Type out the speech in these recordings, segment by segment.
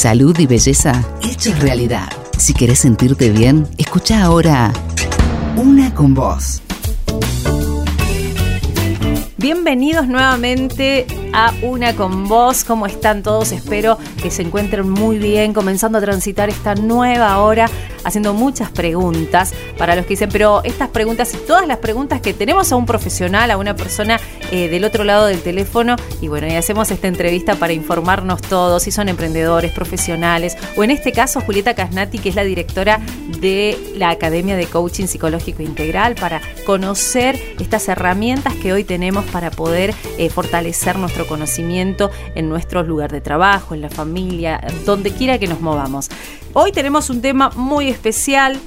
Salud y belleza hechos realidad. Si querés sentirte bien, escucha ahora Una con vos. Bienvenidos nuevamente a Una con vos. ¿Cómo están todos? Espero que se encuentren muy bien, comenzando a transitar esta nueva hora, haciendo muchas preguntas para los que dicen, pero estas preguntas y todas las preguntas que tenemos a un profesional, a una persona eh, del otro lado del teléfono, y bueno, y hacemos esta entrevista para informarnos todos, si son emprendedores, profesionales, o en este caso Julieta Casnati, que es la directora de la Academia de Coaching Psicológico Integral, para conocer estas herramientas que hoy tenemos para poder eh, fortalecer nuestro conocimiento en nuestro lugar de trabajo, en la familia, donde quiera que nos movamos. Hoy tenemos un tema muy especial.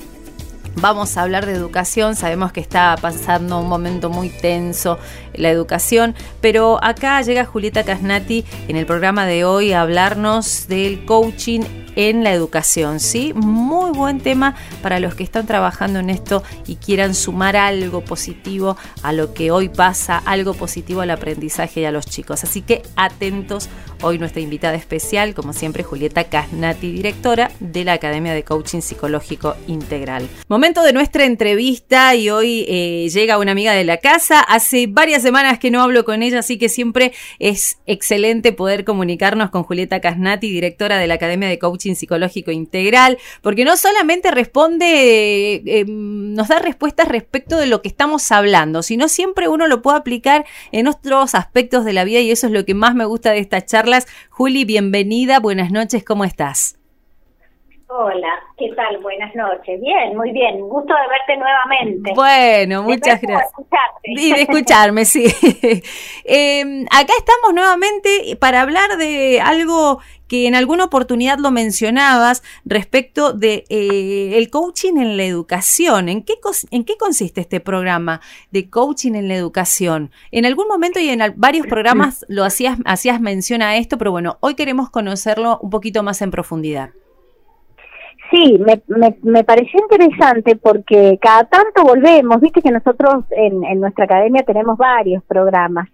Vamos a hablar de educación, sabemos que está pasando un momento muy tenso la educación, pero acá llega Julieta Casnati en el programa de hoy a hablarnos del coaching en la educación, ¿sí? Muy buen tema para los que están trabajando en esto y quieran sumar algo positivo a lo que hoy pasa, algo positivo al aprendizaje y a los chicos. Así que atentos, hoy nuestra invitada especial, como siempre, Julieta Casnati, directora de la Academia de Coaching Psicológico Integral. Momento de nuestra entrevista y hoy eh, llega una amiga de la casa. Hace varias semanas que no hablo con ella, así que siempre es excelente poder comunicarnos con Julieta Casnati, directora de la Academia de Coaching psicológico integral, porque no solamente responde, eh, em, nos da respuestas respecto de lo que estamos hablando, sino siempre uno lo puede aplicar en otros aspectos de la vida y eso es lo que más me gusta de estas charlas. Juli, bienvenida, buenas noches, ¿cómo estás? Hola, ¿qué tal? Buenas noches. Bien, muy bien. Gusto de verte nuevamente. Bueno, muchas gracias. Y de escucharme, sí. Em, acá estamos nuevamente para hablar de algo que en alguna oportunidad lo mencionabas respecto de eh, el coaching en la educación. ¿En qué, ¿En qué consiste este programa de coaching en la educación? En algún momento y en varios programas lo hacías, hacías mención a esto, pero bueno, hoy queremos conocerlo un poquito más en profundidad. Sí, me, me, me, pareció interesante porque cada tanto volvemos, viste que nosotros en, en nuestra academia tenemos varios programas,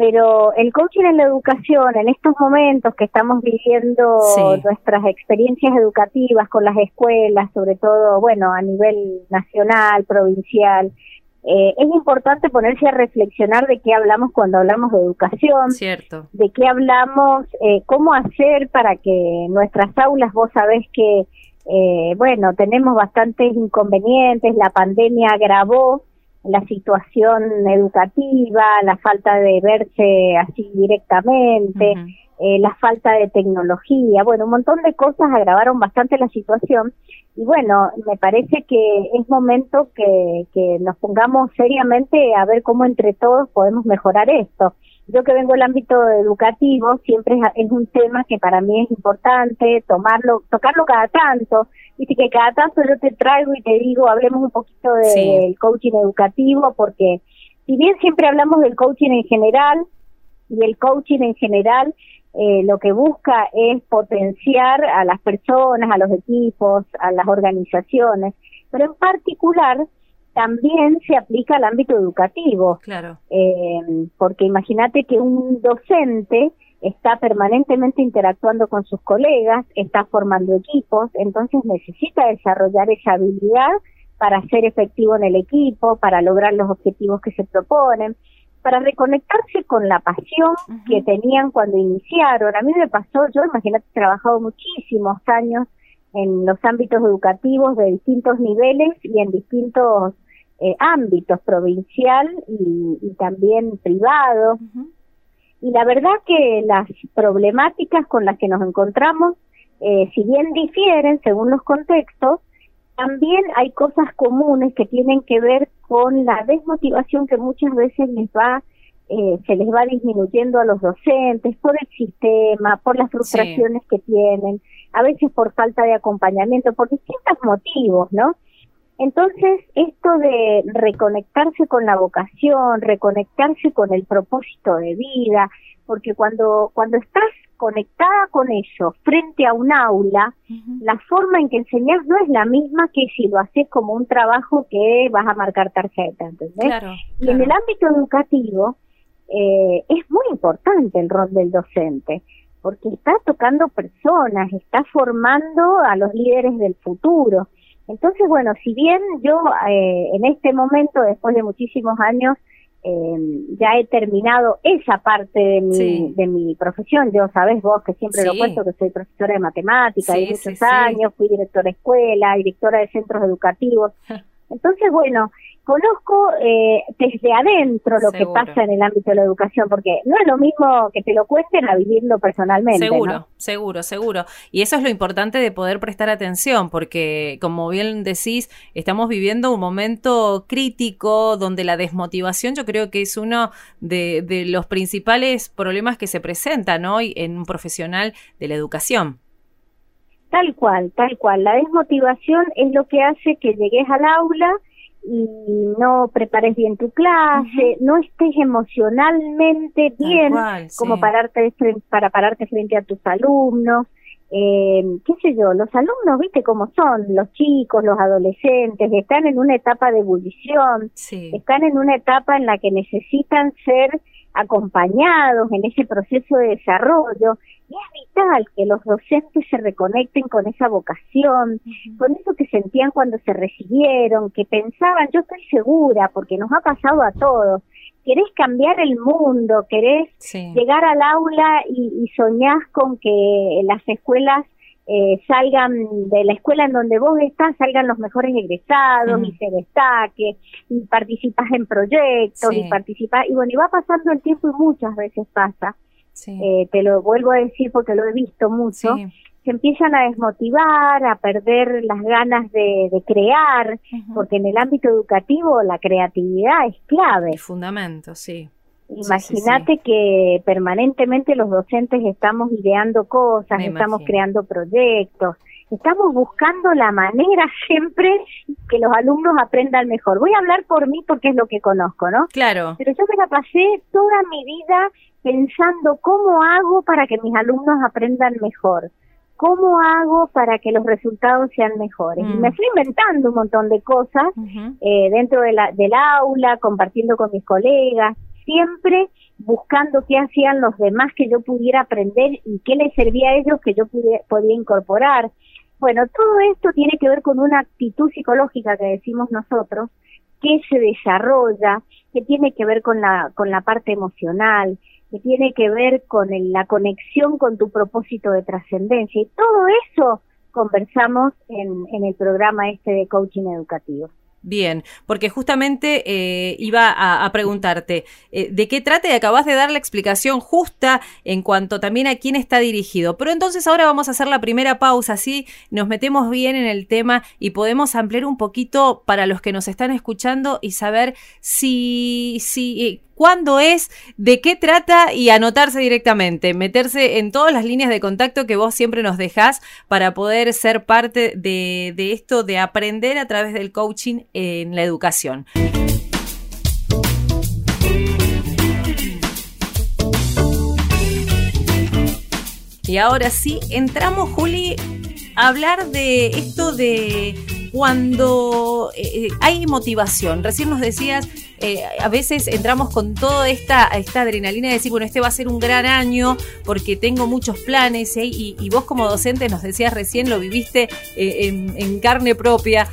pero el coaching en la educación, en estos momentos que estamos viviendo nuestras experiencias educativas con las escuelas, sobre todo, bueno, a nivel nacional, provincial, eh, es importante ponerse a reflexionar de qué hablamos cuando hablamos de educación, Cierto. de qué hablamos, eh, cómo hacer para que nuestras aulas, vos sabés que eh, bueno, tenemos bastantes inconvenientes, la pandemia agravó la situación educativa, la falta de verse así directamente, eh, la falta de tecnología, bueno, un montón de cosas agravaron bastante la situación. Y bueno, me parece que es momento que, que nos pongamos seriamente a ver cómo entre todos podemos mejorar esto yo que vengo del ámbito educativo, siempre es, un tema que para mí es importante tomarlo, tocarlo cada tanto. Viste que cada tanto yo te traigo y te digo, hablemos un poquito del coaching educativo, porque si bien siempre hablamos del coaching en general, y el coaching en general eh, lo que busca es potenciar a las personas, a los equipos, a las organizaciones, pero en particular también se aplica al ámbito educativo. Claro. Eh, porque imagínate que un docente está permanentemente interactuando con sus colegas, está formando equipos, entonces necesita desarrollar esa habilidad para ser efectivo en el equipo, para lograr los objetivos que se proponen, para reconectarse con la pasión que tenían cuando iniciaron. A mí me pasó, yo imagínate, he trabajado muchísimos años en los ámbitos educativos de distintos niveles y en distintos eh, ámbitos, provincial y, también privado. Y la verdad que las problemáticas con las que nos encontramos, eh, si bien difieren según los contextos, también hay cosas comunes que tienen que ver con la desmotivación que muchas veces les va eh, se les va disminuyendo a los docentes por el sistema, por las frustraciones que tienen, a veces por falta de acompañamiento, por distintos motivos, ¿no? Entonces, esto de reconectarse con la vocación, reconectarse con el propósito de vida, porque cuando, cuando estás conectada con eso frente a un aula, la forma en que enseñas no es la misma que si lo haces como un trabajo que vas a marcar tarjeta, ¿entendés? Y en el ámbito educativo eh, es muy importante el rol del docente, porque está tocando personas, está formando a los líderes del futuro. Entonces, bueno, si bien yo eh, en este momento, después de muchísimos años, eh, ya he terminado esa parte de mi, de mi profesión. Yo sabes vos que siempre lo cuento que soy profesora de matemática, sí, muchos años, fui directora de escuela, directora de centros educativos. Entonces, bueno, conozco eh, desde adentro lo que pasa en el ámbito de la educación, porque no es lo mismo que te lo cuenten a vivirlo personalmente. Seguro, seguro, seguro. Y eso es lo importante de poder prestar atención, porque como bien decís, estamos viviendo un momento crítico donde la desmotivación yo creo que es uno de, de los principales problemas que se presentan hoy en un profesional de la educación. Tal cual, tal cual. La desmotivación es lo que hace que llegues al aula y no prepares bien tu clase, no estés emocionalmente bien como pararte para pararte frente a tus alumnos. Eh, qué sé yo, los alumnos, viste cómo son, los chicos, los adolescentes, están en una etapa de ebullición, están en una etapa en la que necesitan ser acompañados en ese proceso de desarrollo y es vital que los docentes se reconecten con esa vocación, con eso que sentían cuando se recibieron, que pensaban, yo estoy segura, porque nos ha pasado a todos, querés cambiar el mundo, querés llegar al aula y, y soñás con que las escuelas eh, salgan de la escuela en donde vos estás, salgan los mejores egresados y se destaque, y participas en proyectos, y participas, y bueno, y va pasando el tiempo y muchas veces pasa, eh, te lo vuelvo a decir porque lo he visto mucho, se empiezan a desmotivar, a perder las ganas de, crear, porque en el ámbito educativo la creatividad es clave. Es fundamento, sí. Imagínate que permanentemente los docentes estamos ideando cosas, estamos creando proyectos, estamos buscando la manera siempre que los alumnos aprendan mejor. Voy a hablar por mí porque es lo que conozco, ¿no? Claro. Pero yo me la pasé toda mi vida pensando cómo hago para que mis alumnos aprendan mejor. ¿Cómo hago para que los resultados sean mejores? Y me mm. fui inventando un montón de cosas eh, dentro de la, del aula, compartiendo con mis colegas, siempre buscando qué hacían los demás que yo pudiera aprender y qué les servía a ellos que yo podía incorporar. Bueno, todo esto tiene que ver con una actitud psicológica que decimos nosotros, que se desarrolla, que tiene que ver con la, con la parte emocional, que tiene que ver con la conexión con tu propósito de trascendencia. Y todo eso conversamos en el programa este de coaching educativo. Bien, porque justamente eh, iba a, preguntarte eh, de qué trata y acabas de dar la explicación justa en cuanto también a quién está dirigido. Pero entonces ahora vamos a hacer la primera pausa, así nos metemos bien en el tema y podemos ampliar un poquito para los que nos están escuchando y saber si, si eh, cuándo es, de qué trata y anotarse directamente, meterse en todas las líneas de contacto que vos siempre nos dejás para poder ser parte de, de esto de aprender a través del coaching en la educación. Y ahora sí, entramos, Juli, a hablar de esto de cuando eh, eh, hay motivación. Recién nos decías, eh, a veces entramos con toda esta, esta adrenalina de decir, bueno, este va a ser un gran año porque tengo muchos planes y, vos como docente nos decías recién, lo viviste en, carne propia,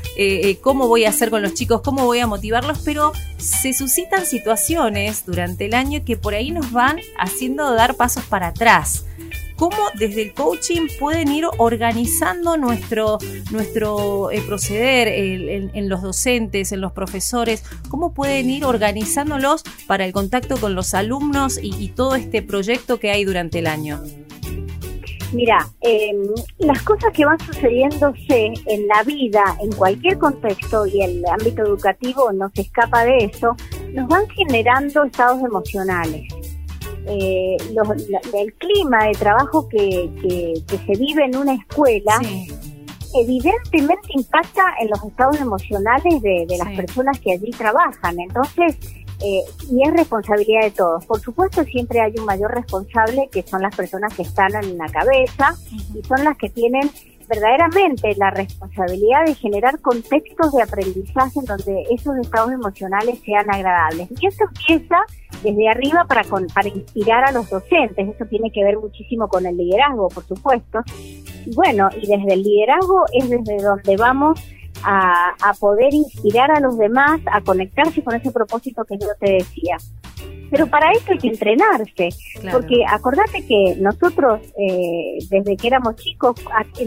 cómo voy a hacer con los chicos, cómo voy a motivarlos, pero se suscitan situaciones durante el año que por ahí nos van haciendo dar pasos para atrás cómo desde el coaching pueden ir organizando nuestro, nuestro eh, proceder en, los docentes, en los profesores, cómo pueden ir organizándolos para el contacto con los alumnos y, todo este proyecto que hay durante el año. Mira, em, las cosas que van sucediéndose en la vida, en cualquier contexto y el ámbito educativo no se escapa de eso, nos van generando estados emocionales eh, el clima de trabajo que, se vive en una escuela, evidentemente impacta en los estados emocionales de, las personas que allí trabajan. Entonces, eh, y es responsabilidad de todos. Por supuesto, siempre hay un mayor responsable que son las personas que están en la cabeza y son las que tienen verdaderamente la responsabilidad de generar contextos de aprendizaje en donde esos estados emocionales sean agradables. Y eso empieza desde arriba para, para inspirar a los docentes. Eso tiene que ver muchísimo con el liderazgo, por supuesto. Y bueno, y desde el liderazgo es desde donde vamos a, a poder inspirar a los demás a conectarse con ese propósito que yo te decía. Pero para eso hay que entrenarse, porque acordate que nosotros eh, desde que éramos chicos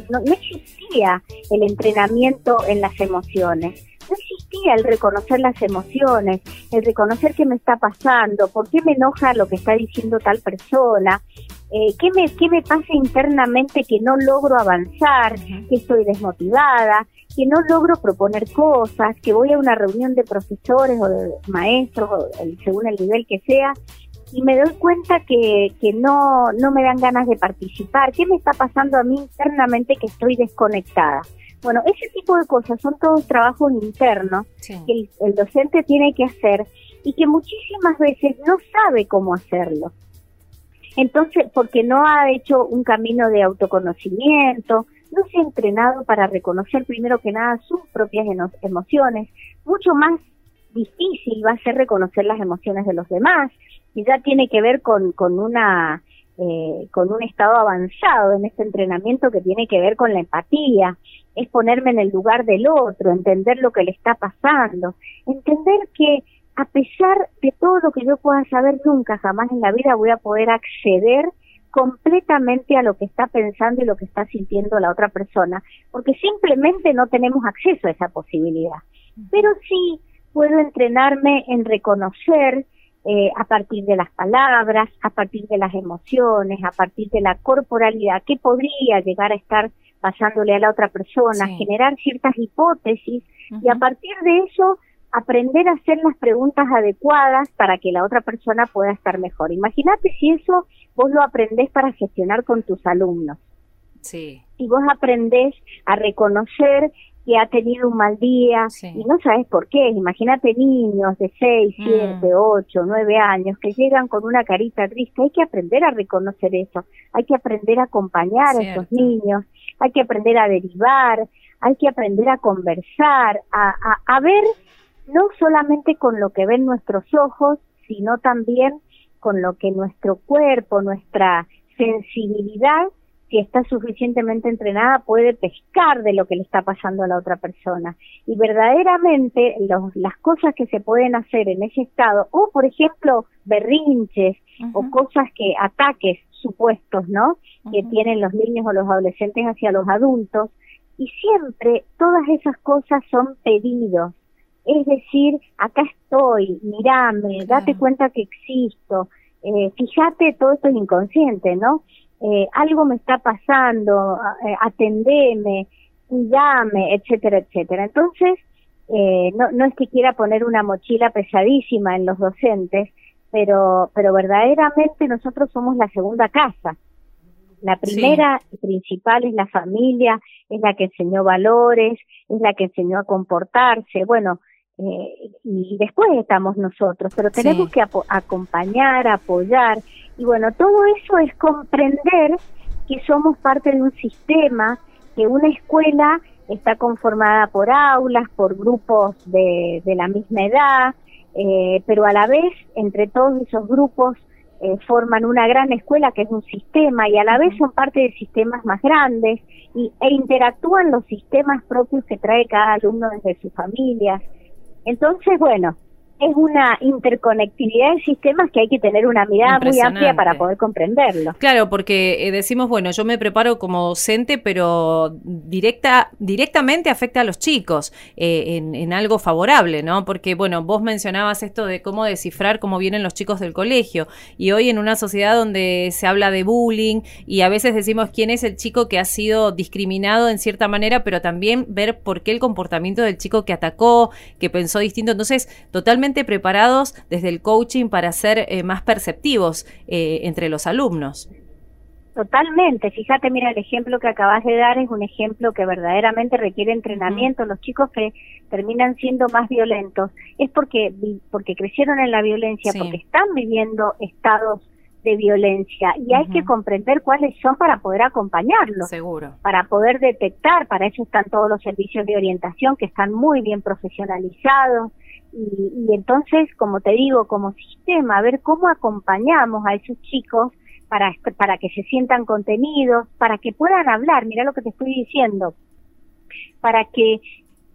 no, existía el entrenamiento en las emociones, no existía el reconocer las emociones, el reconocer qué me está pasando, por qué me enoja lo que está diciendo tal persona, eh, ¿qué, me, qué me pasa internamente que no logro avanzar, que estoy desmotivada, que no logro proponer cosas, que voy a una reunión de profesores o de maestros, según el nivel que sea, y me doy cuenta que, que no, no me dan ganas de participar. ¿Qué me está pasando a mí internamente que estoy desconectada? Bueno, ese tipo de cosas son todos trabajos internos que el docente tiene que hacer y que muchísimas veces no sabe cómo hacerlo. Entonces, porque no ha hecho un camino de autoconocimiento, no se ha entrenado para reconocer primero que nada sus propias emociones, mucho más difícil va a ser reconocer las emociones de los demás, y ya tiene que ver con, con una eh, con un estado avanzado en este entrenamiento que tiene que ver con la empatía, es ponerme en el lugar del otro, entender lo que le está pasando, entender que a pesar de todo lo que yo pueda saber, nunca jamás en la vida voy a poder acceder completamente a lo que está pensando y lo que está sintiendo la otra persona, porque simplemente no tenemos acceso a esa posibilidad. Pero sí puedo entrenarme en reconocer eh, a partir de las palabras, a partir de las emociones, a partir de la corporalidad, qué podría llegar a estar pasándole a la otra persona, generar ciertas hipótesis y a partir de eso aprender a hacer las preguntas adecuadas para que la otra persona pueda estar mejor. Imagínate si eso vos lo aprendés para gestionar con tus alumnos. Sí. Y vos aprendés a reconocer que ha tenido un mal día y no sabes por qué. Imagínate niños de 6, 7, 8, 9 años que llegan con una carita triste. Hay que aprender a reconocer eso. Hay que aprender a acompañar a esos niños. Hay que aprender a derivar. Hay que aprender a conversar, a, a, a ver no solamente con lo que ven nuestros ojos, sino también con lo que nuestro cuerpo, nuestra sensibilidad, si está suficientemente entrenada, puede pescar de lo que le está pasando a la otra persona. Y verdaderamente las cosas que se pueden hacer en ese estado, o por ejemplo, berrinches o cosas que, ataques supuestos, ¿no? Que tienen los niños o los adolescentes hacia los adultos, y siempre todas esas cosas son pedidos es decir, acá estoy, mirame, date cuenta que existo, eh, fíjate, todo esto es inconsciente, ¿no? Eh, algo me está pasando, eh, atendeme, cuidame, etcétera, etcétera. Entonces, eh, no, no es que quiera poner una mochila pesadísima en los docentes, pero, pero verdaderamente nosotros somos la segunda casa. La primera y principal es la familia, es la que enseñó valores, es la que enseñó a comportarse. Bueno, eh, y después estamos nosotros, pero tenemos que acompañar, apoyar, y bueno, todo eso es comprender que somos parte de un sistema, que una escuela está conformada por aulas, por grupos de, de la misma edad, eh, pero a la vez entre todos esos grupos eh, forman una gran escuela que es un sistema y a la vez son parte de sistemas más grandes y, e interactúan los sistemas propios que trae cada alumno desde sus familias. Entonces, bueno, es una interconectividad de sistemas que hay que tener una mirada muy amplia para poder comprenderlo. Claro, porque eh, decimos, bueno, yo me preparo como docente, pero directa, directamente afecta a los chicos eh, en, algo favorable, ¿no? Porque, bueno, vos mencionabas esto de cómo descifrar cómo vienen los chicos del colegio, y hoy en una sociedad donde se habla de bullying y a veces decimos quién es el chico que ha sido discriminado en cierta manera, pero también ver por qué el comportamiento del chico que atacó, que pensó distinto, entonces, totalmente preparados desde el coaching para ser eh, más perceptivos eh, entre los alumnos. Totalmente, fíjate, mira, el ejemplo que acabas de dar es un ejemplo que verdaderamente requiere entrenamiento. Los chicos que terminan siendo más violentos es porque, porque crecieron en la violencia, porque están viviendo estados de violencia y hay que comprender cuáles son para poder acompañarlos. Seguro. Para poder detectar, para eso están todos los servicios de orientación que están muy bien profesionalizados y, y entonces, como te digo, como sistema, a ver cómo acompañamos a esos chicos para, para que se sientan contenidos, para que puedan hablar, mira lo que te estoy diciendo, para que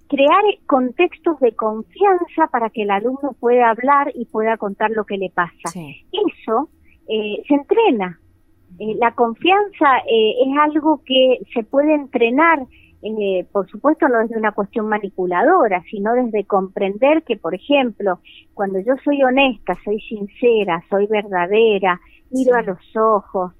crear contextos de confianza para que el alumno pueda hablar y pueda contar lo que le pasa. Eso eh, se entrena. Eh, la confianza eh, es algo que se puede entrenar, por supuesto no desde una cuestión manipuladora, sino desde comprender que, por ejemplo, cuando yo soy honesta, soy sincera, soy verdadera, miro a los ojos,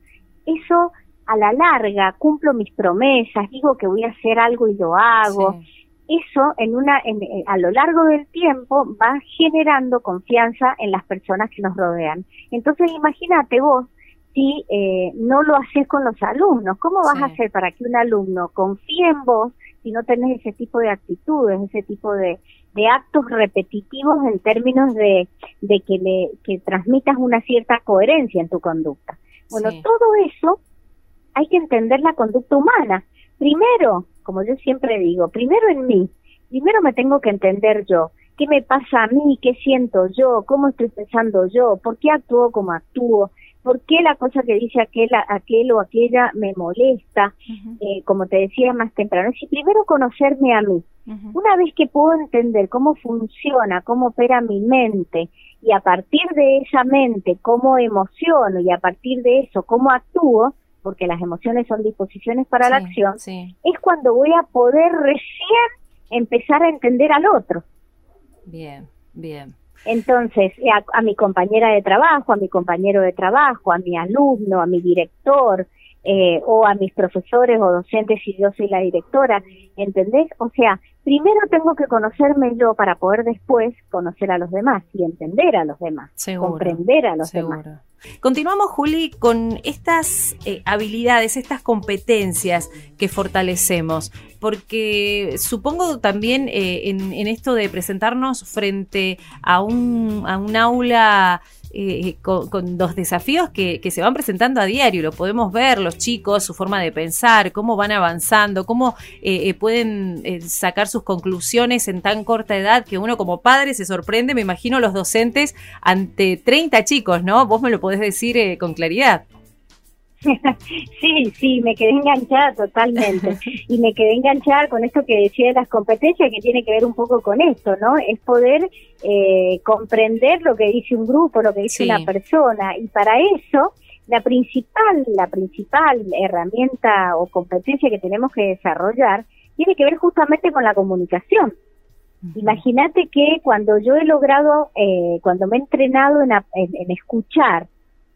eso a la larga cumplo mis promesas, digo que voy a hacer algo y lo hago. Eso en una a lo largo del tiempo va generando confianza en las personas que nos rodean. Entonces imagínate vos si eh, no lo haces con los alumnos, ¿cómo vas a hacer para que un alumno confíe en vos si no tenés ese tipo de actitudes, ese tipo de, de actos repetitivos en términos de, de que le que transmitas una cierta coherencia en tu conducta? Bueno, todo eso hay que entender la conducta humana. Primero, como yo siempre digo, primero en mí, primero me tengo que entender yo, qué me pasa a mí, qué siento yo, cómo estoy pensando yo, por qué actúo como actúo, por qué la cosa que dice aquel, aquel o aquella me molesta, eh, como te decía más temprano. Es primero conocerme a mí. Una vez que puedo entender cómo funciona, cómo opera mi mente, y a partir de esa mente, cómo emociono, y a partir de eso, cómo actúo, porque las emociones son disposiciones para la acción, es cuando voy a poder recién empezar a entender al otro. Bien, bien. Entonces, a, mi compañera de trabajo, a mi compañero de trabajo, a mi alumno, a mi director, eh, o a mis profesores o docentes si yo soy la directora, ¿entendés? O sea, primero tengo que conocerme yo para poder después conocer a los demás y entender a los demás, comprender a los demás. Continuamos, Juli, con estas eh, habilidades, estas competencias que fortalecemos, porque supongo también eh, en, en, esto de presentarnos frente a un, a un aula eh, con, los desafíos que, se van presentando a diario. Lo podemos ver, los chicos, su forma de pensar, cómo van avanzando, cómo eh, eh, pueden sacar sus conclusiones en tan corta edad que uno como padre se sorprende. Me imagino los docentes ante 30 chicos, ¿no? Vos me lo podés decir con claridad. sí, sí, me quedé enganchada totalmente. y me quedé enganchada con esto que decía de las competencias, que tiene que ver un poco con esto, ¿no? Es poder eh, comprender lo que dice un grupo, lo que dice una persona. Y para eso, la principal, la principal herramienta o competencia que tenemos que desarrollar tiene que ver justamente con la comunicación. Imagínate que cuando yo he logrado, eh, cuando me he entrenado en, en escuchar,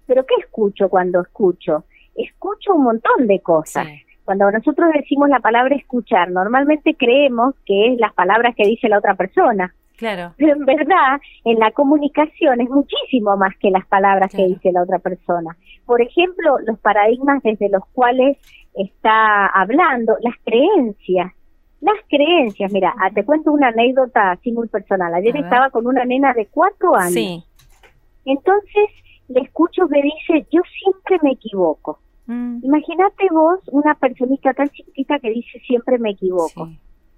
pero ¿qué escucho cuando escucho? Escucho un montón de cosas. Cuando nosotros decimos la palabra escuchar, normalmente creemos que es las palabras que dice la otra persona. Claro. Pero en verdad, en la comunicación es muchísimo más que las palabras que dice la otra persona. Por ejemplo, los paradigmas desde los cuales está hablando, las creencias. Las creencias, mira, te cuento una anécdota así muy personal. Ayer estaba con una nena de cuatro años. Sí. Entonces, le escucho que dice, yo siempre me equivoco. Mm. Imagínate vos una personita tan chiquita que dice siempre me equivoco.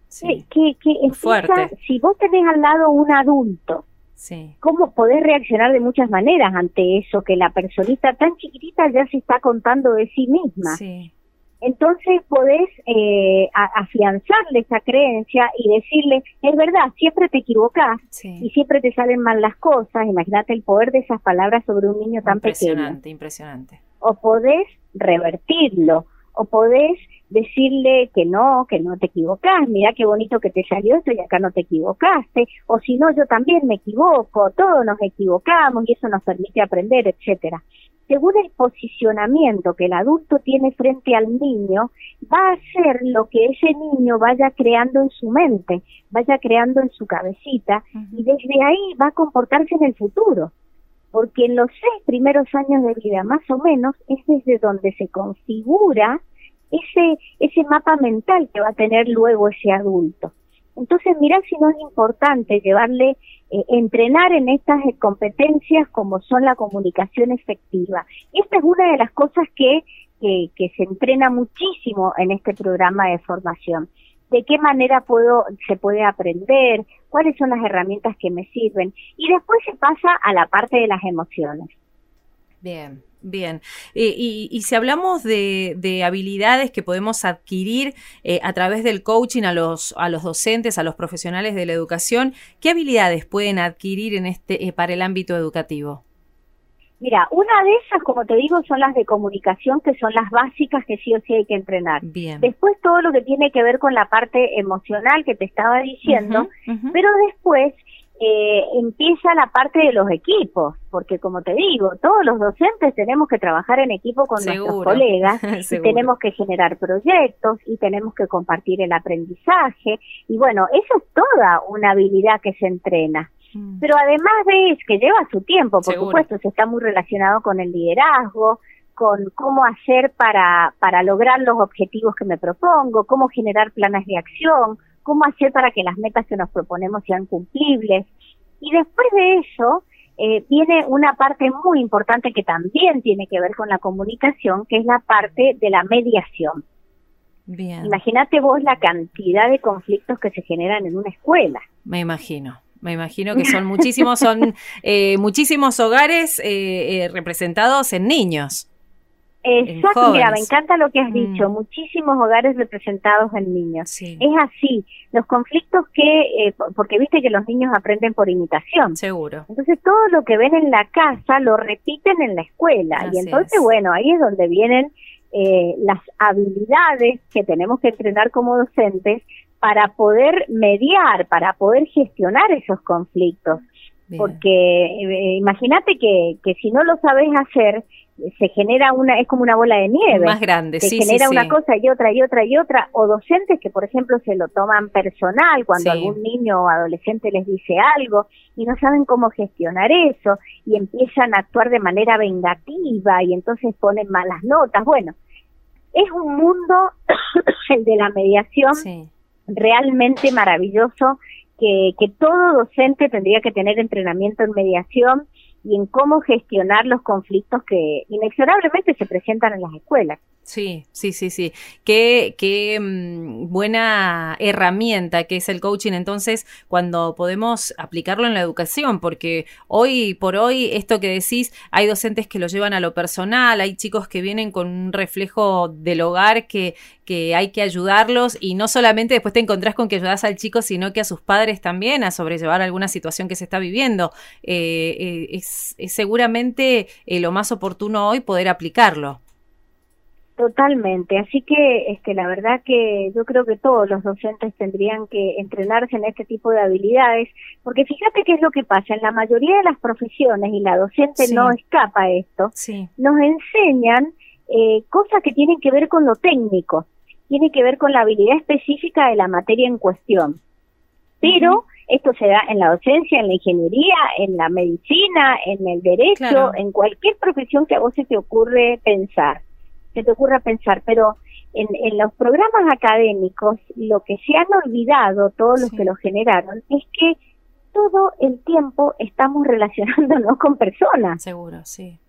Sí, Que, que fuerte. si vos tenés al lado un adulto, sí. ¿cómo podés reaccionar de muchas maneras ante eso? Que la personita tan chiquitita ya se está contando de sí misma. Sí. Entonces podés eh, afianzarle esa creencia y decirle, es verdad, siempre te equivocás y siempre te salen mal las cosas. Imagínate el poder de esas palabras sobre un niño tan pequeño. Impresionante, impresionante. O podés revertirlo, o podés decirle que no, que no te equivocás, mira qué bonito que te salió esto y acá no te equivocaste, o si no, yo también me equivoco, todos nos equivocamos y eso nos permite aprender, etcétera según el posicionamiento que el adulto tiene frente al niño, va a ser lo que ese niño vaya creando en su mente, vaya creando en su cabecita, y desde ahí va a comportarse en el futuro. Porque en los seis primeros años de vida, más o menos, es desde donde se configura ese, ese mapa mental que va a tener luego ese adulto. Entonces, mira si no es importante llevarle, eh, entrenar en estas competencias como son la comunicación efectiva. Esta es una de las cosas que, que se entrena muchísimo en este programa de formación de qué manera puedo, se puede aprender, cuáles son las herramientas que me sirven. Y después se pasa a la parte de las emociones. Bien, bien. Eh, y, si hablamos de, habilidades que podemos adquirir eh, a través del coaching a los, a los docentes, a los profesionales de la educación, ¿qué habilidades pueden adquirir en este, eh, para el ámbito educativo? Mira, una de esas, como te digo, son las de comunicación, que son las básicas que sí o sí hay que entrenar. Bien. Después todo lo que tiene que ver con la parte emocional que te estaba diciendo, pero después eh, empieza la parte de los equipos, porque como te digo, todos los docentes tenemos que trabajar en equipo con nuestros colegas y tenemos que generar proyectos y tenemos que compartir el aprendizaje y bueno, eso es toda una habilidad que se entrena. Mm. Pero además de eso, que lleva su tiempo, por supuesto, se está muy relacionado con el liderazgo, con cómo hacer para, para lograr los objetivos que me propongo, cómo generar planes de acción, cómo hacer para que las metas que nos proponemos sean cumplibles. Y después de eso, eh, viene una parte muy importante que también tiene que ver con la comunicación, que es la parte de la mediación. Bien. Imagínate vos la cantidad de conflictos que se generan en una escuela. Me imagino. Me imagino que son muchísimos, son eh, muchísimos hogares eh, eh, representados en niños. Exacto, mira, me encanta lo que has mm. dicho, muchísimos hogares representados en niños. Es así, los conflictos que, porque viste que los niños aprenden por imitación. Seguro. Entonces todo lo que ven en la casa lo repiten en la escuela y entonces, bueno, ahí es donde vienen las habilidades que tenemos que entrenar como docentes para poder mediar, para poder gestionar esos conflictos. Porque eh, imagínate que, que si no lo sabes hacer, se genera una, es como una bola de nieve. Más grande, se genera una cosa y otra y otra y otra. O docentes que, por ejemplo, se lo toman personal cuando algún niño o adolescente les dice algo y no saben cómo gestionar eso y empiezan a actuar de manera vengativa y entonces ponen malas notas. Bueno, es un mundo, el de la mediación, realmente maravilloso que, que todo docente tendría que tener entrenamiento en mediación y en cómo gestionar los conflictos que inexorablemente se presentan en las escuelas. Sí, sí, sí, sí. Qué, qué mm, buena herramienta que es el coaching entonces cuando podemos aplicarlo en la educación, porque hoy por hoy esto que decís, hay docentes que lo llevan a lo personal, hay chicos que vienen con un reflejo del hogar que, que hay que ayudarlos y no solamente después te encontrás con que ayudas al chico, sino que a sus padres también a sobrellevar alguna situación que se está viviendo. Eh, eh, es, seguramente eh, lo más oportuno hoy poder aplicarlo. Totalmente, así que este, la verdad que yo creo que todos los docentes tendrían que entrenarse en este tipo de habilidades, porque fíjate qué es lo que pasa, en la mayoría de las profesiones, y la docente no escapa a esto, nos enseñan eh, cosas que tienen que ver con lo técnico, tiene que ver con la habilidad específica de la materia en cuestión. Pero esto se da en la docencia, en la ingeniería, en la medicina, en el derecho, en cualquier profesión que a vos se te ocurre pensar se te ocurra pensar, pero en, en, los programas académicos lo que se han olvidado, todos los que lo generaron, es que todo el tiempo estamos relacionándonos con personas. Seguro, sí.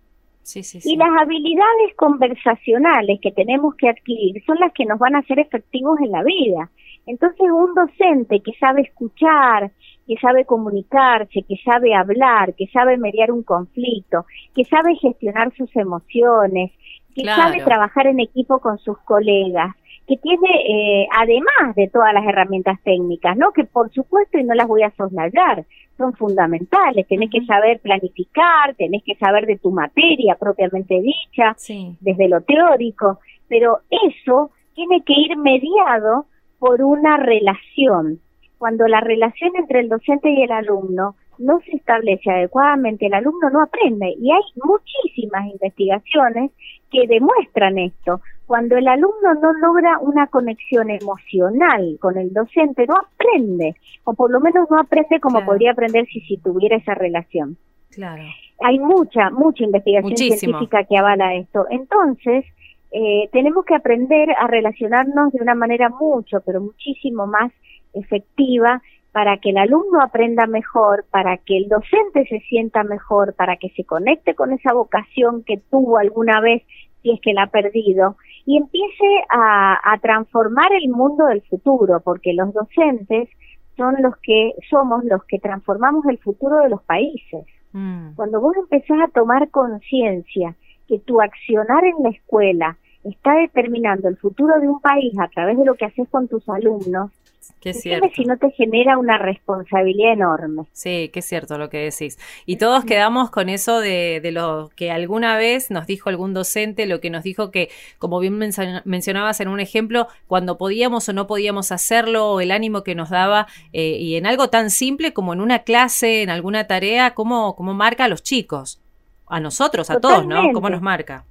Sí, sí, sí. Y las habilidades conversacionales que tenemos que adquirir son las que nos van a hacer efectivos en la vida. Entonces, un docente que sabe escuchar, que sabe comunicarse, que sabe hablar, que sabe mediar un conflicto, que sabe gestionar sus emociones, que sabe trabajar en equipo con sus colegas, que tiene, eh, además de todas las herramientas técnicas, ¿no? Que por supuesto, y no las voy a soslayar, son fundamentales. Tenés que saber planificar, tenés que saber de tu materia propiamente dicha, desde lo teórico, pero eso tiene que ir mediado por una relación. Cuando la relación entre el docente y el alumno no se establece adecuadamente, el alumno no aprende. Y hay muchísimas investigaciones que demuestran esto. Cuando el alumno no logra una conexión emocional con el docente, no aprende, o por lo menos no aprende como podría aprender si, si tuviera esa relación. Claro. Hay mucha, mucha investigación científica que avala esto. Entonces, eh, tenemos que aprender a relacionarnos de una manera mucho, pero muchísimo más efectiva para que el alumno aprenda mejor, para que el docente se sienta mejor, para que se conecte con esa vocación que tuvo alguna vez si es que la ha perdido y empiece a, transformar el mundo del futuro, porque los docentes son los que somos los que transformamos el futuro de los países. Mm. Cuando vos empezás a tomar conciencia que tu accionar en la escuela está determinando el futuro de un país a través de lo que haces con tus alumnos, Qué cierto. si no te genera una responsabilidad enorme. Sí, qué cierto lo que decís. Y todos quedamos con eso de, de, lo que alguna vez nos dijo algún docente, lo que nos dijo que, como bien mencionabas en un ejemplo, cuando podíamos o no podíamos hacerlo, o el ánimo que nos daba, eh, y en algo tan simple como en una clase, en alguna tarea, cómo, cómo marca a los chicos, a nosotros, a todos, ¿no? ¿Cómo nos marca?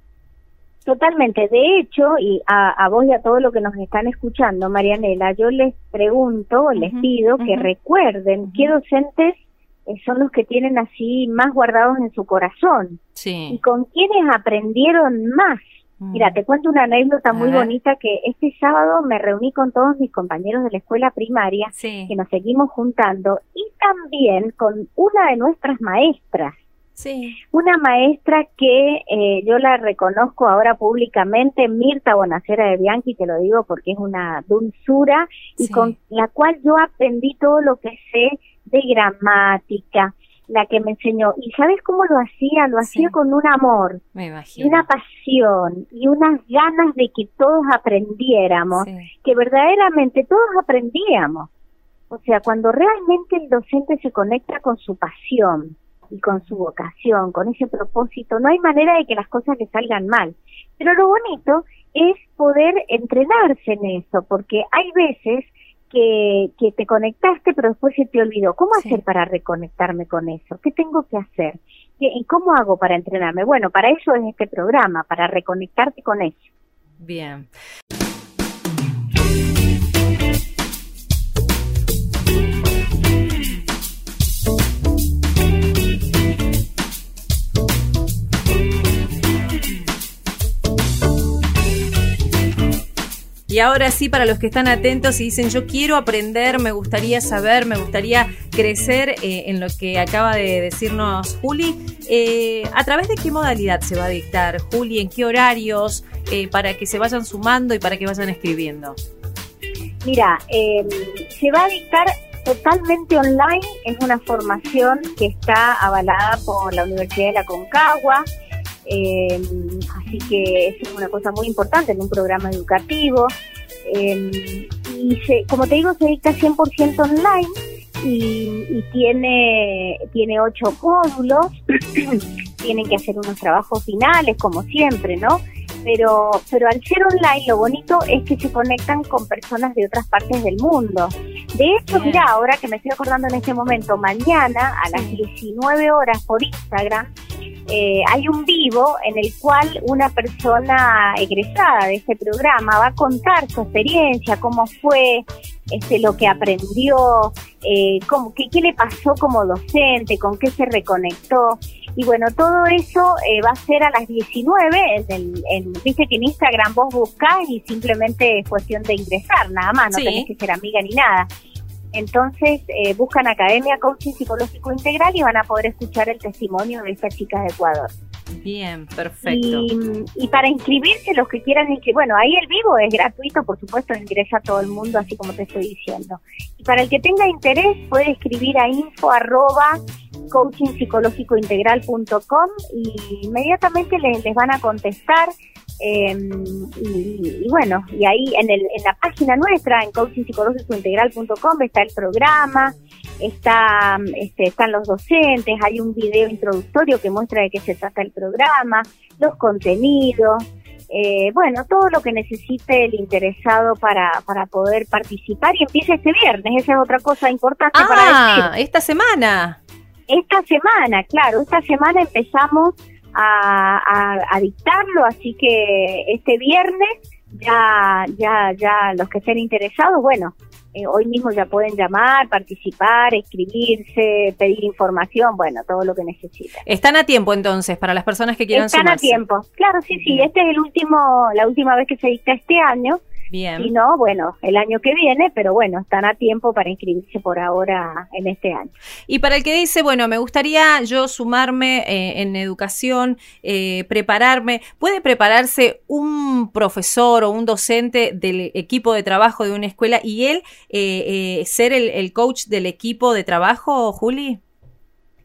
Totalmente. De hecho, y a, vos y a todos los que nos están escuchando, Marianela, yo les pregunto, les pido que recuerden qué docentes eh, son los que tienen así más guardados en su corazón sí. y con quienes aprendieron más. Mira, mm. te cuento una anécdota muy bonita que este sábado me reuní con todos mis compañeros de la escuela primaria, que nos seguimos juntando, y también con una de nuestras maestras. Sí. Una maestra que eh, yo la reconozco ahora públicamente, Mirta Bonacera de Bianchi, te lo digo porque es una dulzura y con la cual yo aprendí todo lo que sé de gramática, la que me enseñó. ¿Y sabes cómo lo hacía? Lo hacía con un amor, y una pasión y unas ganas de que todos aprendiéramos, que verdaderamente todos aprendíamos. O sea, cuando realmente el docente se conecta con su pasión, y con su vocación, con ese propósito, no hay manera de que las cosas le salgan mal. Pero lo bonito es poder entrenarse en eso, porque hay veces que, que te conectaste pero después se te olvidó. ¿Cómo hacer para reconectarme con eso? ¿Qué tengo que hacer? ¿Y cómo hago para entrenarme? Bueno, para eso es este programa, para reconectarte con eso. Bien. Y ahora sí, para los que están atentos y dicen, yo quiero aprender, me gustaría saber, me gustaría crecer eh, en lo que acaba de decirnos Juli, eh, ¿a través de qué modalidad se va a dictar, Juli? ¿En qué horarios? Eh, para que se vayan sumando y para que vayan escribiendo. Mira, em, se va a dictar totalmente online, es una formación que está avalada por la Universidad de la Concagua, eh, así que es una cosa muy importante en un programa educativo. Eh, y se, como te digo, se dicta 100% online y, y, tiene, tiene ocho módulos. Tienen que hacer unos trabajos finales, como siempre, ¿no? Pero, pero al ser online, lo bonito es que se conectan con personas de otras partes del mundo. De hecho, mira, ahora que me estoy acordando en este momento, mañana a las 19 horas por Instagram eh, hay un vivo en el cual una persona egresada de este programa va a contar su experiencia, cómo fue, este, lo que aprendió, eh, cómo, qué, qué le pasó como docente, con qué se reconectó. Y bueno, todo eso eh, va a ser a las 19. En el, en, Viste que en Instagram vos buscás y simplemente es cuestión de ingresar, nada más, no tenés que ser amiga ni nada. Entonces eh, buscan Academia Coaching Psicológico Integral y van a poder escuchar el testimonio de esta chica de Ecuador. Bien, perfecto. Y, para inscribirse, los que quieran inscribir, bueno, ahí el vivo es gratuito, por supuesto, ingresa todo el mundo, así como te estoy diciendo. Y para el que tenga interés, puede escribir a info arroba coachingpsicológicointegral.com y inmediatamente les, les van a contestar Em, y, bueno, y ahí en, el, en la página nuestra, en coachingpsicológicointegral.com, está el programa, está, este, están los docentes, hay un video introductorio que muestra de qué se trata el programa, los contenidos, eh, bueno, todo lo que necesite el interesado para, para poder participar y empieza este viernes, esa es otra cosa importante para ah, decir. esta semana. Esta semana, claro, esta semana empezamos a, dictarlo, así que este viernes ya, ya, ya los que estén interesados, bueno, eh, hoy mismo ya pueden llamar, participar, escribirse, pedir información, bueno, todo lo que necesiten. Están a tiempo entonces para las personas que quieran Están a tiempo, claro, sí, sí. Este es el último, la última vez que se dicta este año. Bien. Si no, bueno, el año que viene, pero bueno, están a tiempo para inscribirse por ahora en este año. Y para el que dice, bueno, me gustaría yo sumarme eh, en educación, eh, prepararme, ¿puede prepararse un profesor o un docente del equipo de trabajo de una escuela y él eh, ser el, coach del equipo de trabajo, Juli?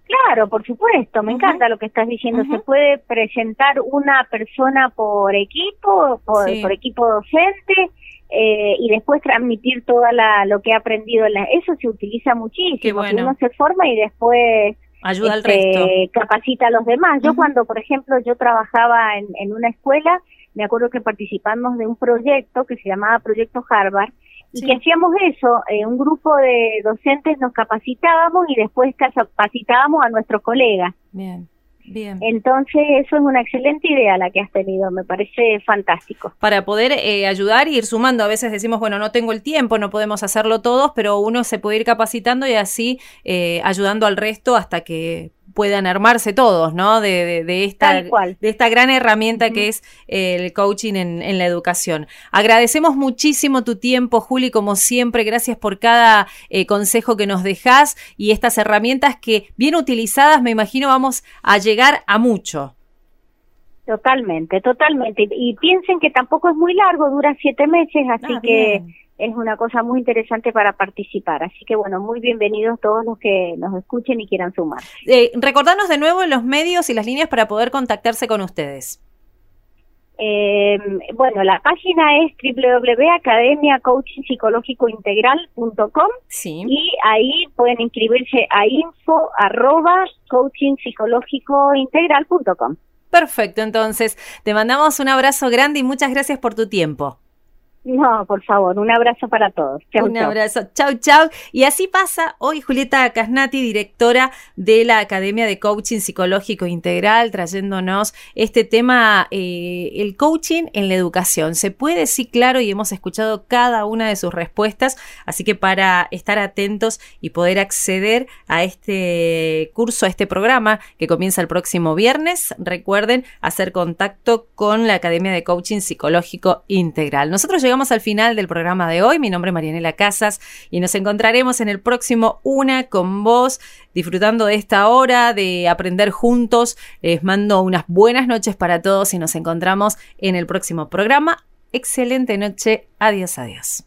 Claro, por supuesto, me encanta lo que estás diciendo. Se puede presentar una persona por equipo, por, equipo docente, eh, y después transmitir toda la, lo que ha aprendido. eso se utiliza muchísimo, uno se forma y después ayuda al este, resto. capacita a los demás. Yo cuando, por ejemplo, yo trabajaba en, en una escuela, me acuerdo que participamos de un proyecto que se llamaba Proyecto Harvard, y que hacíamos eso, eh, un grupo de docentes nos capacitábamos y después capacitábamos a nuestros colegas. Bien. Bien. Entonces, eso es una excelente idea la que has tenido, me parece fantástico. Para poder eh, ayudar y ir sumando, a veces decimos, bueno, no tengo el tiempo, no podemos hacerlo todos, pero uno se puede ir capacitando y así eh, ayudando al resto hasta que puedan armarse todos, ¿no? De, de, esta, de esta gran herramienta que es el coaching en, la educación. Agradecemos muchísimo tu tiempo, Juli, como siempre. Gracias por cada eh, consejo que nos dejas y estas herramientas que, bien utilizadas, me imagino, vamos a llegar a mucho. Totalmente, totalmente. Y piensen que tampoco es muy largo, dura siete meses, así ah, que es una cosa muy interesante para participar. Así que bueno, muy bienvenidos todos los que nos escuchen y quieran sumar. Eh, recordanos de nuevo los medios y las líneas para poder contactarse con ustedes. Eh, bueno, la página es www.academiacoachingpsicológicointegral.com sí. y ahí pueden inscribirse a info arroba coachingpsicológicointegral.com. Perfecto, entonces te mandamos un abrazo grande y muchas gracias por tu tiempo. No, por favor, un abrazo para todos. un abrazo. Chau, chau. Y así pasa hoy Julieta Casnati, directora de la Academia de Coaching Psicológico Integral, trayéndonos este tema, eh, el coaching en la educación. Se puede, sí, claro, y hemos escuchado cada una de sus respuestas, así que para estar atentos y poder acceder a este curso, a este programa que comienza el próximo viernes, recuerden hacer contacto con la Academia de Coaching Psicológico Integral. Nosotros al final del programa de hoy. Mi nombre es Marianela Casas y nos encontraremos en el próximo Una con vos, disfrutando de esta hora, de aprender juntos. Les mando unas buenas noches para todos y nos encontramos en el próximo programa. Excelente noche. Adiós, adiós.